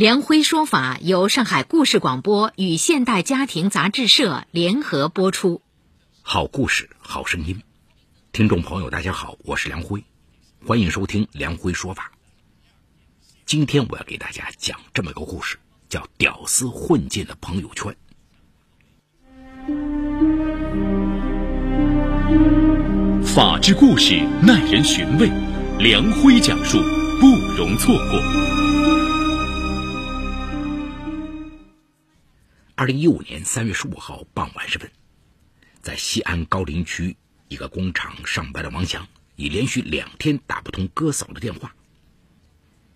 梁辉说法由上海故事广播与现代家庭杂志社联合播出。好故事，好声音，听众朋友，大家好，我是梁辉，欢迎收听梁辉说法。今天我要给大家讲这么个故事，叫“屌丝混进了朋友圈”。法治故事耐人寻味，梁辉讲述不容错过。二零一五年三月十五号傍晚时分，在西安高陵区一个工厂上班的王强，已连续两天打不通哥嫂的电话。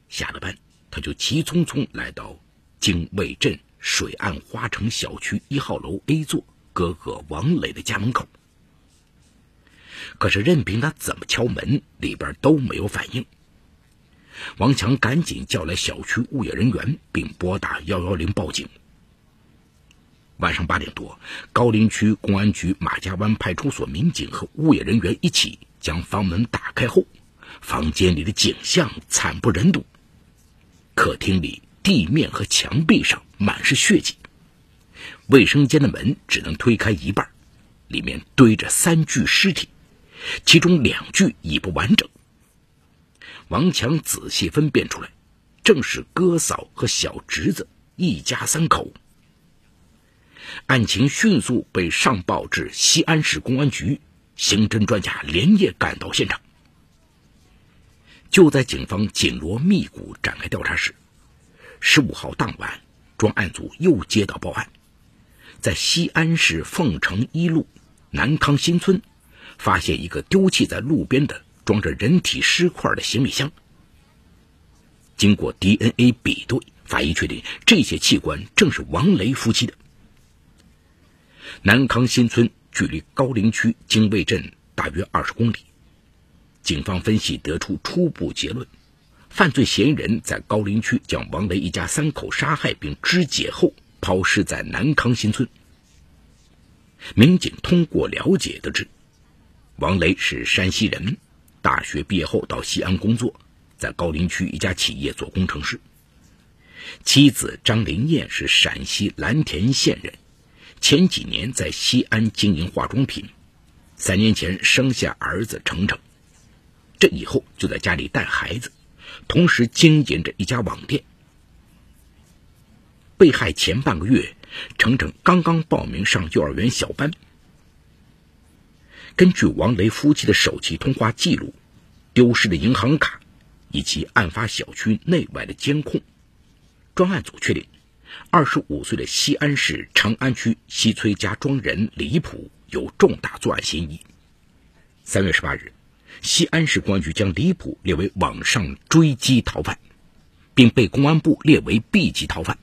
下了班，他就急匆匆来到泾渭镇水岸花城小区一号楼 A 座哥哥王磊的家门口。可是任凭他怎么敲门，里边都没有反应。王强赶紧叫来小区物业人员，并拨打幺幺零报警。晚上八点多，高陵区公安局马家湾派出所民警和物业人员一起将房门打开后，房间里的景象惨不忍睹。客厅里地面和墙壁上满是血迹，卫生间的门只能推开一半，里面堆着三具尸体，其中两具已不完整。王强仔细分辨出来，正是哥嫂和小侄子一家三口。案情迅速被上报至西安市公安局，刑侦专家连夜赶到现场。就在警方紧锣密鼓展开调查时，十五号当晚，专案组又接到报案，在西安市凤城一路南康新村，发现一个丢弃在路边的装着人体尸块的行李箱。经过 DNA 比对，法医确定这些器官正是王雷夫妻的。南康新村距离高陵区泾渭镇大约二十公里。警方分析得出初步结论：犯罪嫌疑人在高陵区将王雷一家三口杀害并肢解后抛尸在南康新村。民警通过了解得知，王雷是山西人，大学毕业后到西安工作，在高陵区一家企业做工程师。妻子张林燕是陕西蓝田县人。前几年在西安经营化妆品，三年前生下儿子程程，这以后就在家里带孩子，同时经营着一家网店。被害前半个月，程程刚刚报名上幼儿园小班。根据王雷夫妻的手机通话记录、丢失的银行卡以及案发小区内外的监控，专案组确定。二十五岁的西安市长安区西崔家庄人李普有重大作案嫌疑。三月十八日，西安市公安局将李普列为网上追击逃犯，并被公安部列为 B 级逃犯。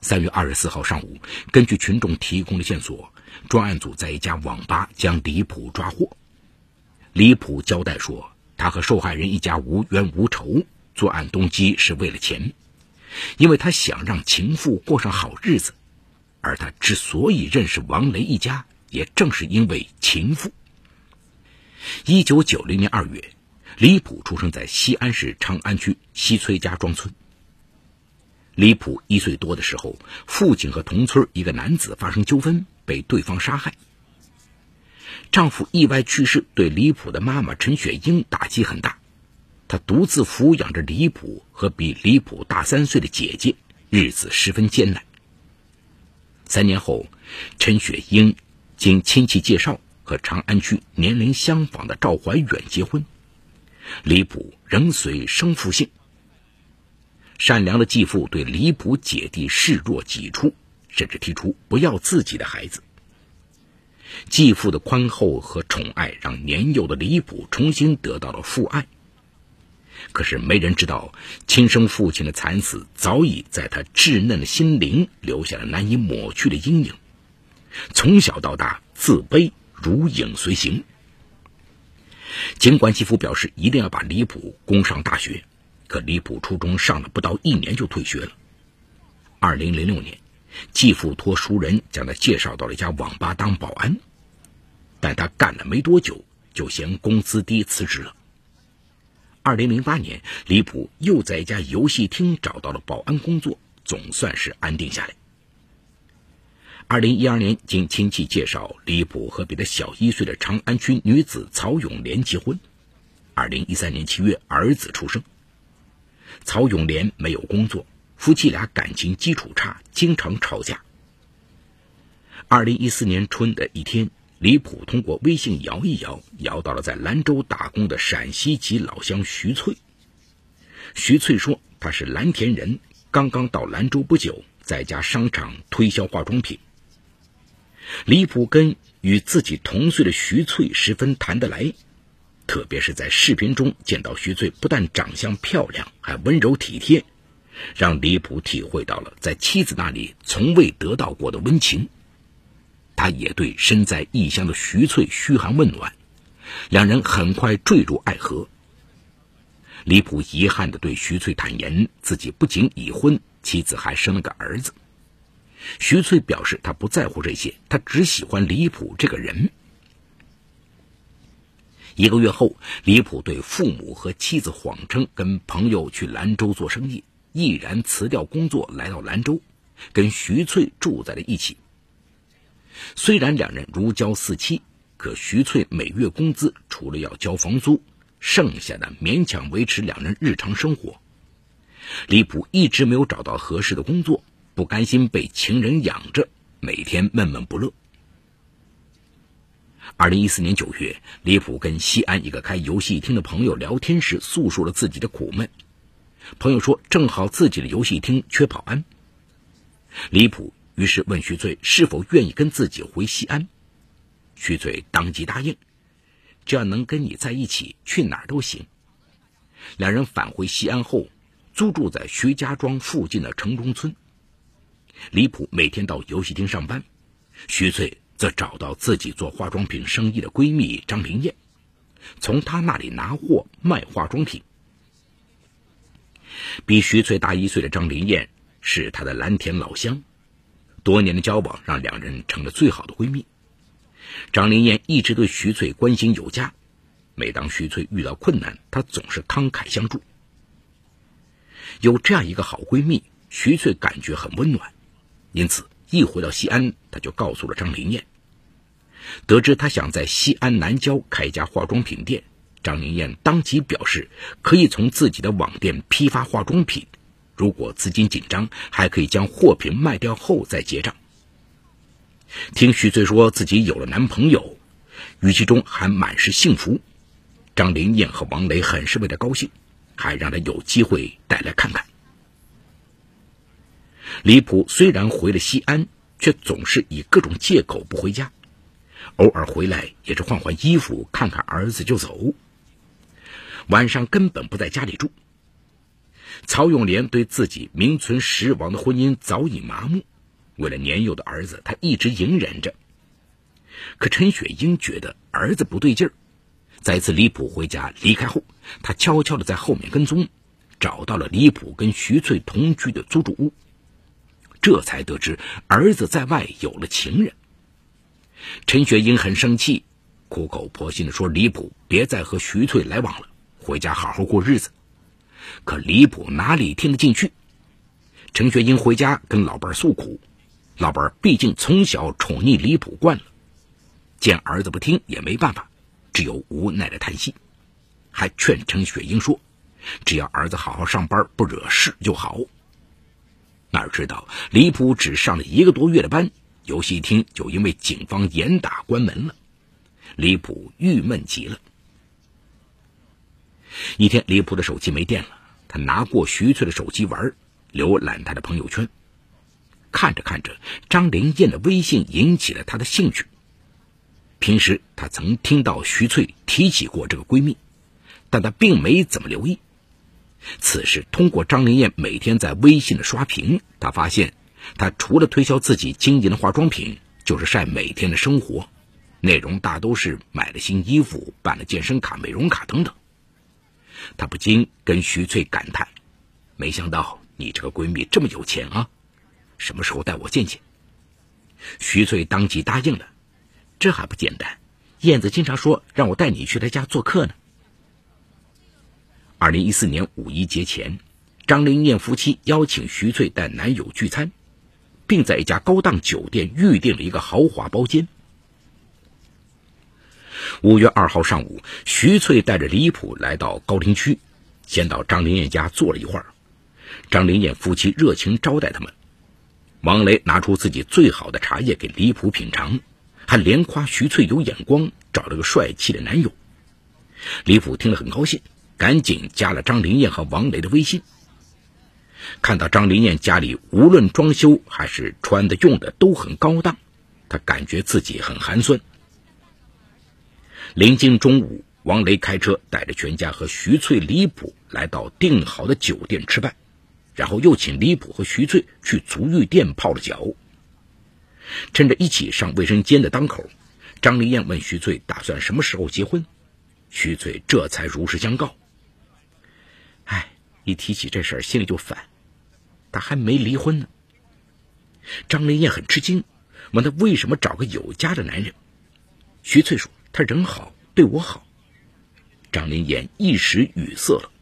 三月二十四号上午，根据群众提供的线索，专案组在一家网吧将李普抓获。李普交代说，他和受害人一家无冤无仇，作案动机是为了钱。因为他想让情妇过上好日子，而他之所以认识王雷一家，也正是因为情妇。一九九零年二月，李普出生在西安市长安区西崔家庄村。李普一岁多的时候，父亲和同村一个男子发生纠纷，被对方杀害。丈夫意外去世，对李普的妈妈陈雪英打击很大。他独自抚养着李普和比李普大三岁的姐姐，日子十分艰难。三年后，陈雪英经亲戚介绍和长安区年龄相仿的赵怀远结婚，李普仍随生父姓。善良的继父对李普姐弟视若己出，甚至提出不要自己的孩子。继父的宽厚和宠爱让年幼的李普重新得到了父爱。可是没人知道，亲生父亲的惨死早已在他稚嫩的心灵留下了难以抹去的阴影。从小到大自卑如影随形。尽管继父表示一定要把李普供上大学，可李普初中上了不到一年就退学了。二零零六年，继父托熟人将他介绍到了一家网吧当保安，但他干了没多久就嫌工资低辞职了。二零零八年，李普又在一家游戏厅找到了保安工作，总算是安定下来。二零一二年，经亲戚介绍，李普和比他小一岁的长安区女子曹永莲结婚。二零一三年七月，儿子出生。曹永莲没有工作，夫妻俩感情基础差，经常吵架。二零一四年春的一天，李普通过微信摇一摇，摇到了在兰州打工的陕西籍老乡徐翠。徐翠说，她是蓝田人，刚刚到兰州不久，在家商场推销化妆品。李普跟与自己同岁的徐翠十分谈得来，特别是在视频中见到徐翠，不但长相漂亮，还温柔体贴，让李普体会到了在妻子那里从未得到过的温情。他也对身在异乡的徐翠嘘寒问暖，两人很快坠入爱河。李普遗憾地对徐翠坦言，自己不仅已婚，妻子还生了个儿子。徐翠表示，她不在乎这些，她只喜欢李普这个人。一个月后，李普对父母和妻子谎称跟朋友去兰州做生意，毅然辞掉工作来到兰州，跟徐翠住在了一起。虽然两人如胶似漆，可徐翠每月工资除了要交房租，剩下的勉强维持两人日常生活。李普一直没有找到合适的工作。不甘心被情人养着，每天闷闷不乐。二零一四年九月，李普跟西安一个开游戏厅的朋友聊天时，诉说了自己的苦闷。朋友说，正好自己的游戏厅缺保安。李普于是问徐翠是否愿意跟自己回西安。徐翠当即答应，只要能跟你在一起，去哪儿都行。两人返回西安后，租住在徐家庄附近的城中村。李普每天到游戏厅上班，徐翠则找到自己做化妆品生意的闺蜜张玲艳，从她那里拿货卖化妆品。比徐翠大一岁的张玲艳是她的蓝田老乡，多年的交往让两人成了最好的闺蜜。张玲艳一直对徐翠关心有加，每当徐翠遇到困难，她总是慷慨相助。有这样一个好闺蜜，徐翠感觉很温暖。因此，一回到西安，她就告诉了张灵艳。得知她想在西安南郊开一家化妆品店，张灵艳当即表示可以从自己的网店批发化妆品，如果资金紧张，还可以将货品卖掉后再结账。听徐翠说自己有了男朋友，语气中还满是幸福，张灵燕和王雷很是为他高兴，还让他有机会带来看看。李普虽然回了西安，却总是以各种借口不回家，偶尔回来也是换换衣服、看看儿子就走。晚上根本不在家里住。曹永莲对自己名存实亡的婚姻早已麻木，为了年幼的儿子，他一直隐忍着。可陈雪英觉得儿子不对劲儿，在一次李普回家离开后，他悄悄的在后面跟踪，找到了李普跟徐翠同居的租住屋。这才得知儿子在外有了情人。陈雪英很生气，苦口婆心的说：“李普别再和徐翠来往了，回家好好过日子。”可李普哪里听得进去？陈雪英回家跟老伴诉苦，老伴毕竟从小宠溺李普惯了，见儿子不听也没办法，只有无奈的叹息，还劝陈雪英说：“只要儿子好好上班，不惹事就好。”哪知道李普只上了一个多月的班，游戏厅就因为警方严打关门了。李普郁闷极了。一天，李普的手机没电了，他拿过徐翠的手机玩，浏览她的朋友圈。看着看着，张灵艳的微信引起了他的兴趣。平时他曾听到徐翠提起过这个闺蜜，但他并没怎么留意。此时，通过张灵艳每天在微信的刷屏，他发现，她除了推销自己经营的化妆品，就是晒每天的生活，内容大都是买了新衣服、办了健身卡、美容卡等等。她不禁跟徐翠感叹：“没想到你这个闺蜜这么有钱啊！什么时候带我见见？”徐翠当即答应了。这还不简单？燕子经常说让我带你去她家做客呢。二零一四年五一节前，张灵燕夫妻邀请徐翠带男友聚餐，并在一家高档酒店预订了一个豪华包间。五月二号上午，徐翠带着李普来到高陵区，先到张灵燕家坐了一会儿。张灵燕夫妻热情招待他们，王雷拿出自己最好的茶叶给李普品尝，还连夸徐翠有眼光，找了个帅气的男友。李普听了很高兴。赶紧加了张灵燕和王雷的微信。看到张灵燕家里无论装修还是穿的用的都很高档，他感觉自己很寒酸。临近中午，王雷开车带着全家和徐翠、李普来到订好的酒店吃饭，然后又请李普和徐翠去足浴店泡了脚。趁着一起上卫生间的当口，张灵燕问徐翠打算什么时候结婚，徐翠这才如实相告。哎一提起这事儿，心里就烦。他还没离婚呢。张灵燕很吃惊，问他为什么找个有家的男人。徐翠说：“他人好，对我好。”张灵燕一时语塞了。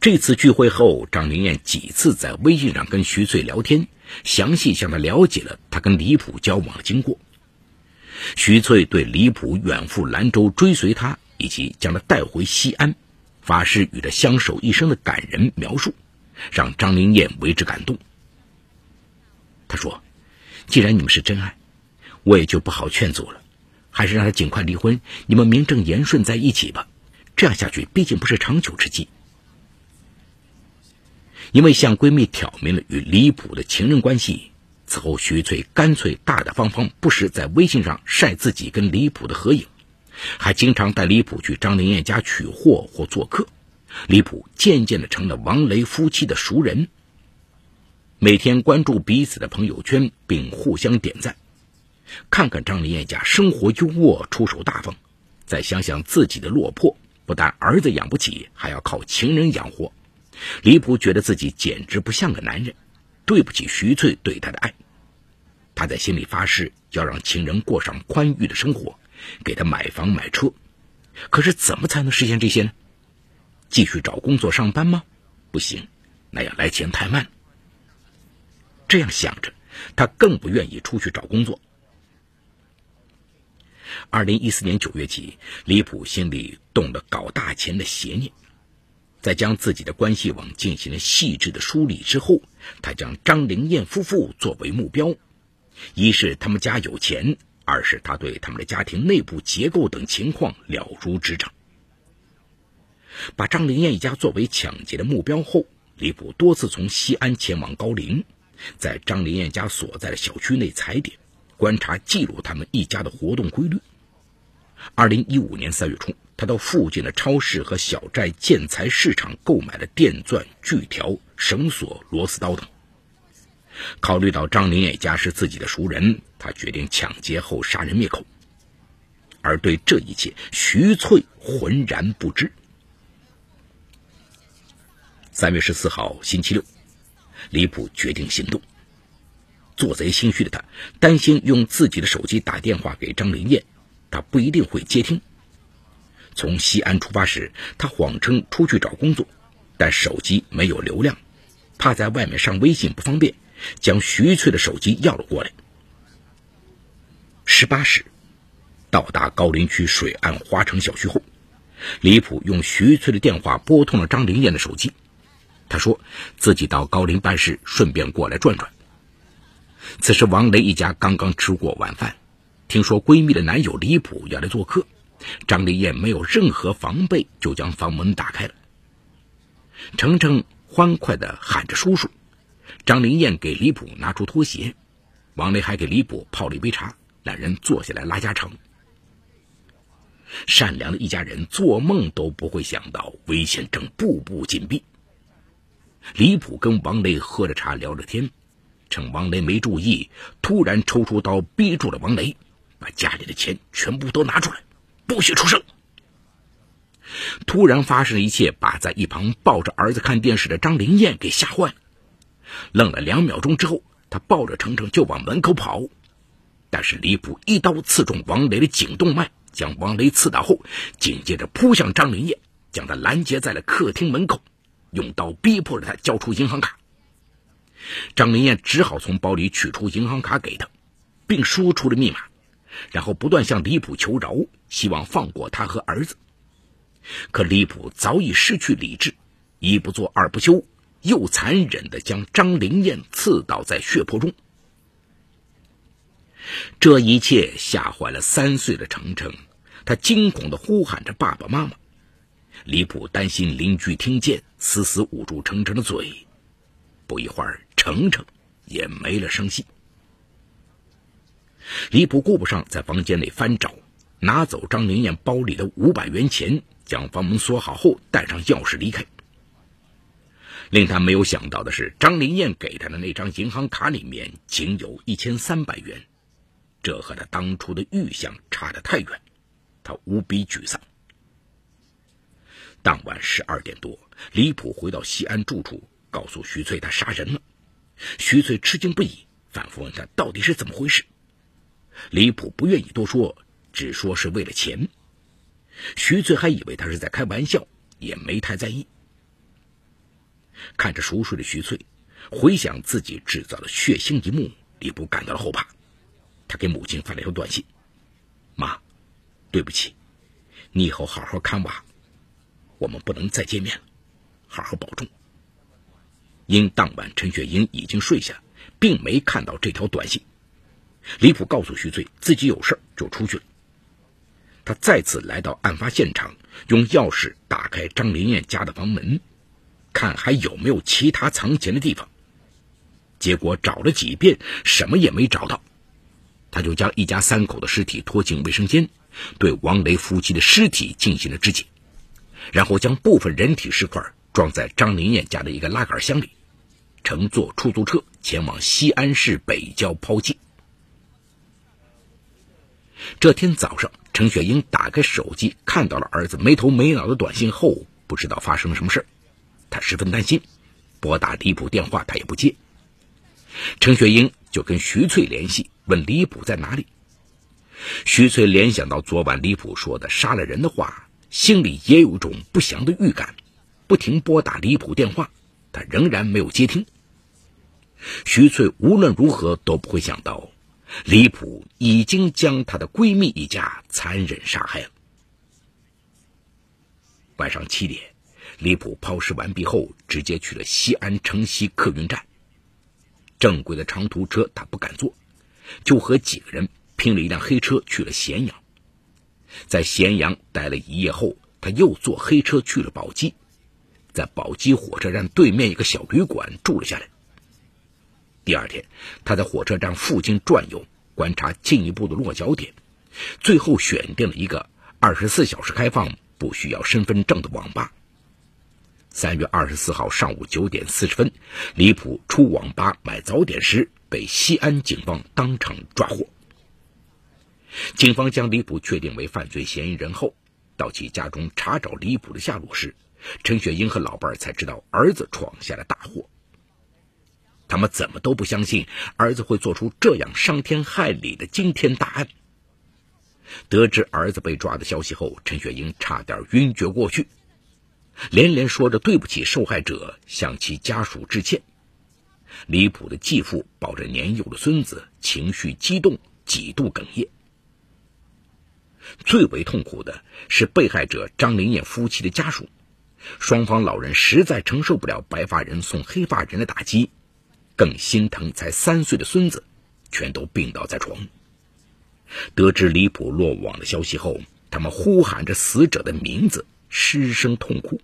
这次聚会后，张灵燕几次在微信上跟徐翠聊天，详细向他了解了他跟李普交往的经过。徐翠对李普远赴兰州追随他，以及将他带回西安。发誓与他相守一生的感人描述，让张灵燕为之感动。他说：“既然你们是真爱，我也就不好劝阻了，还是让他尽快离婚，你们名正言顺在一起吧。这样下去毕竟不是长久之计。”因为向闺蜜挑明了与李普的情人关系，此后徐翠干脆大大方方，不时在微信上晒自己跟李普的合影。还经常带李普去张灵燕家取货或做客，李普渐渐的成了王雷夫妻的熟人。每天关注彼此的朋友圈，并互相点赞。看看张林燕家生活优渥，出手大方，再想想自己的落魄，不但儿子养不起，还要靠情人养活。李普觉得自己简直不像个男人，对不起徐翠对他的爱。他在心里发誓，要让情人过上宽裕的生活。给他买房买车，可是怎么才能实现这些呢？继续找工作上班吗？不行，那样来钱太慢。这样想着，他更不愿意出去找工作。二零一四年九月起，李普心里动了搞大钱的邪念，在将自己的关系网进行了细致的梳理之后，他将张灵燕夫妇作为目标，一是他们家有钱。二是他对他们的家庭内部结构等情况了如指掌。把张灵燕一家作为抢劫的目标后，李普多次从西安前往高陵，在张灵燕家所在的小区内踩点，观察记录他们一家的活动规律。二零一五年三月初，他到附近的超市和小寨建材市场购买了电钻、锯条、绳索、螺丝刀等。考虑到张灵燕家是自己的熟人，他决定抢劫后杀人灭口。而对这一切，徐翠浑然不知。三月十四号，星期六，李普决定行动。做贼心虚的他，担心用自己的手机打电话给张灵燕，他不一定会接听。从西安出发时，他谎称出去找工作，但手机没有流量，怕在外面上微信不方便。将徐翠的手机要了过来。十八时，到达高陵区水岸花城小区后，李普用徐翠的电话拨通了张灵燕的手机。他说自己到高陵办事，顺便过来转转。此时，王雷一家刚刚吃过晚饭，听说闺蜜的男友李普要来做客，张灵燕没有任何防备，就将房门打开了。程程欢快地喊着“叔叔”。张灵燕给李普拿出拖鞋，王雷还给李普泡了一杯茶，两人坐下来拉家常。善良的一家人做梦都不会想到危险正步步紧逼。李普跟王雷喝着茶聊着天，趁王雷没注意，突然抽出刀逼住了王雷，把家里的钱全部都拿出来，不许出声。突然发生的一切，把在一旁抱着儿子看电视的张灵燕给吓坏了。愣了两秒钟之后，他抱着程程就往门口跑，但是李普一刀刺中王雷的颈动脉，将王雷刺倒后，紧接着扑向张灵燕，将他拦截在了客厅门口，用刀逼迫着他交出银行卡。张灵燕只好从包里取出银行卡给他，并说出了密码，然后不断向李普求饶，希望放过他和儿子。可李普早已失去理智，一不做二不休，又残忍地将张灵燕刺倒在血泊中。这一切吓坏了三岁的程程，他惊恐地呼喊着爸爸妈妈。李普担心邻居听见，死死捂住程程的嘴。不一会儿，程程也没了声息。李普顾不上在房间内翻找，拿走张灵燕包里的五百元钱。将房门锁好后，带上钥匙离开。令他没有想到的是，张灵燕给他的那张银行卡里面仅有一千三百元，这和他当初的预想差得太远，他无比沮丧。当晚十二点多，李普回到西安住处，告诉徐翠他杀人了。徐翠吃惊不已，反复问他到底是怎么回事。李普不愿意多说，只说是为了钱。徐翠还以为他是在开玩笑，也没太在意。看着熟睡的徐翠，回想自己制造的血腥一幕，李普感到了后怕。他给母亲发了条短信：“妈，对不起，你以后好好看娃，我们不能再见面了，好好保重。”因当晚陈雪英已经睡下，并没看到这条短信。李普告诉徐翠自己有事就出去了。他再次来到案发现场，用钥匙打开张林燕家的房门，看还有没有其他藏钱的地方。结果找了几遍，什么也没找到。他就将一家三口的尸体拖进卫生间，对王雷夫妻的尸体进行了肢解，然后将部分人体尸块装在张林燕家的一个拉杆箱里，乘坐出租车前往西安市北郊抛弃。这天早上。程雪英打开手机，看到了儿子没头没脑的短信后，不知道发生了什么事她十分担心，拨打李普电话，他也不接。程雪英就跟徐翠联系，问李普在哪里。徐翠联想到昨晚李普说的杀了人的话，心里也有一种不祥的预感，不停拨打李普电话，他仍然没有接听。徐翠无论如何都不会想到。李普已经将她的闺蜜一家残忍杀害了。晚上七点，李普抛尸完毕后，直接去了西安城西客运站。正规的长途车他不敢坐，就和几个人拼了一辆黑车去了咸阳。在咸阳待了一夜后，他又坐黑车去了宝鸡，在宝鸡火车站对面一个小旅馆住了下来。第二天，他在火车站附近转悠，观察进一步的落脚点，最后选定了一个二十四小时开放、不需要身份证的网吧。三月二十四号上午九点四十分，李普出网吧买早点时，被西安警方当场抓获。警方将李普确定为犯罪嫌疑人后，到其家中查找李普的下落时，陈雪英和老伴儿才知道儿子闯下了大祸。他们怎么都不相信儿子会做出这样伤天害理的惊天大案。得知儿子被抓的消息后，陈雪英差点晕厥过去，连连说着对不起受害者，向其家属致歉。李普的继父抱着年幼的孙子，情绪激动，几度哽咽。最为痛苦的是被害者张林燕夫妻的家属，双方老人实在承受不了白发人送黑发人的打击。更心疼才三岁的孙子，全都病倒在床。得知李普落网的消息后，他们呼喊着死者的名字，失声痛哭。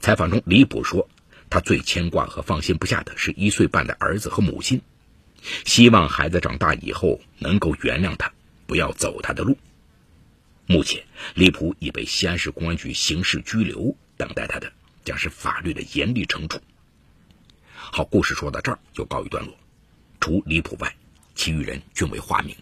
采访中，李普说：“他最牵挂和放心不下的是一岁半的儿子和母亲，希望孩子长大以后能够原谅他，不要走他的路。”目前，李普已被西安市公安局刑事拘留，等待他的将是法律的严厉惩处。好，故事说到这儿就告一段落。除李普外，其余人均为化名。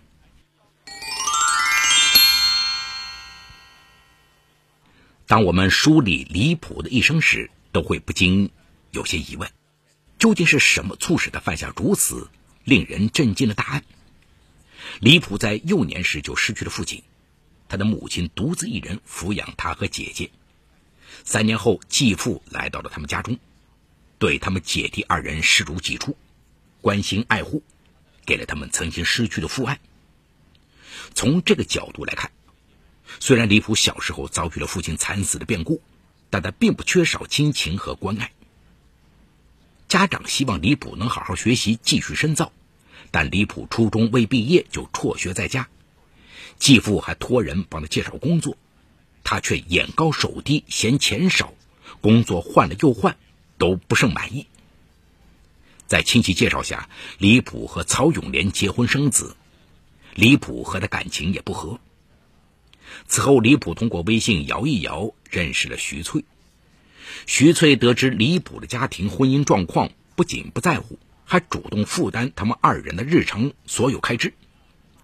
当我们梳理李普的一生时，都会不禁有些疑问：究竟是什么促使他犯下如此令人震惊的大案？李普在幼年时就失去了父亲，他的母亲独自一人抚养他和姐姐。三年后，继父来到了他们家中，对他们姐弟二人视如己出，关心爱护，给了他们曾经失去的父爱。从这个角度来看。虽然李普小时候遭遇了父亲惨死的变故，但他并不缺少亲情和关爱。家长希望李普能好好学习，继续深造，但李普初中未毕业就辍学在家，继父还托人帮他介绍工作，他却眼高手低，嫌钱少，工作换了又换，都不甚满意。在亲戚介绍下，李普和曹永莲结婚生子，李普和他感情也不和。此后，李普通过微信摇一摇认识了徐翠。徐翠得知李普的家庭婚姻状况，不仅不在乎，还主动负担他们二人的日常所有开支。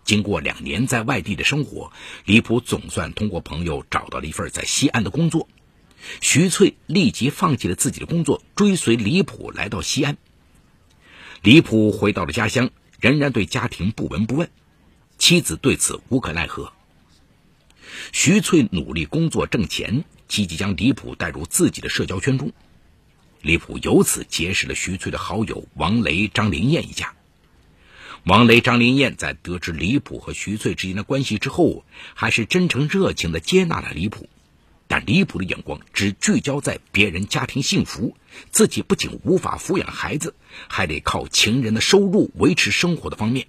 经过两年在外地的生活，李普总算通过朋友找到了一份在西安的工作。徐翠立即放弃了自己的工作，追随李普来到西安。李普回到了家乡，仍然对家庭不闻不问，妻子对此无可奈何。徐翠努力工作挣钱，积极将李普带入自己的社交圈中。李普由此结识了徐翠的好友王雷、张灵燕一家。王雷、张林燕在得知李普和徐翠之间的关系之后，还是真诚热情地接纳了李普。但李普的眼光只聚焦在别人家庭幸福，自己不仅无法抚养孩子，还得靠情人的收入维持生活的方面。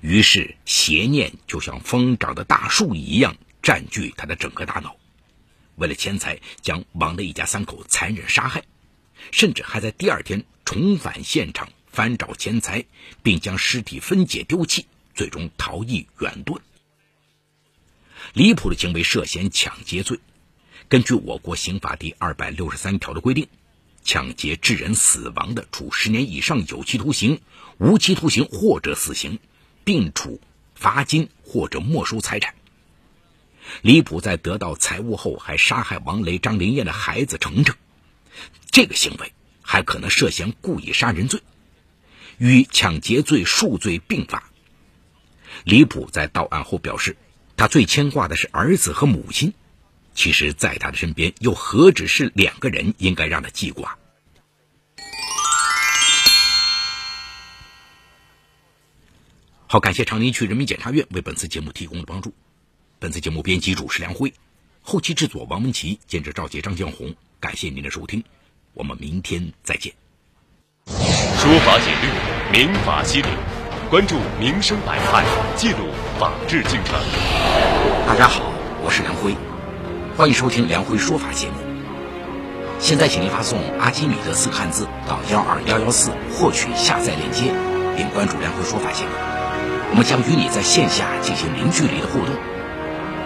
于是，邪念就像疯长的大树一样占据他的整个大脑。为了钱财，将王雷一家三口残忍杀害，甚至还在第二天重返现场翻找钱财，并将尸体分解丢弃，最终逃逸远遁。李普的行为涉嫌抢劫罪，根据我国刑法第二百六十三条的规定，抢劫致人死亡的，处十年以上有期徒刑、无期徒刑或者死刑。并处罚金或者没收财产。李普在得到财物后，还杀害王雷、张林燕的孩子程程，这个行为还可能涉嫌故意杀人罪，与抢劫罪数罪并罚。李普在到案后表示，他最牵挂的是儿子和母亲。其实，在他的身边，又何止是两个人应该让他记挂？好，感谢长宁区人民检察院为本次节目提供的帮助。本次节目编辑主持梁辉，后期制作王文琪，监制赵杰、张江红。感谢您的收听，我们明天再见。说法简略，民法析理，关注民生百态，记录法治进程。大家好，我是梁辉，欢迎收听梁辉说法节目。现在，请您发送“阿基米德”四个汉字到幺二幺幺四，获取下载链接，并关注梁辉说法节目。我们将与你在线下进行零距离的互动。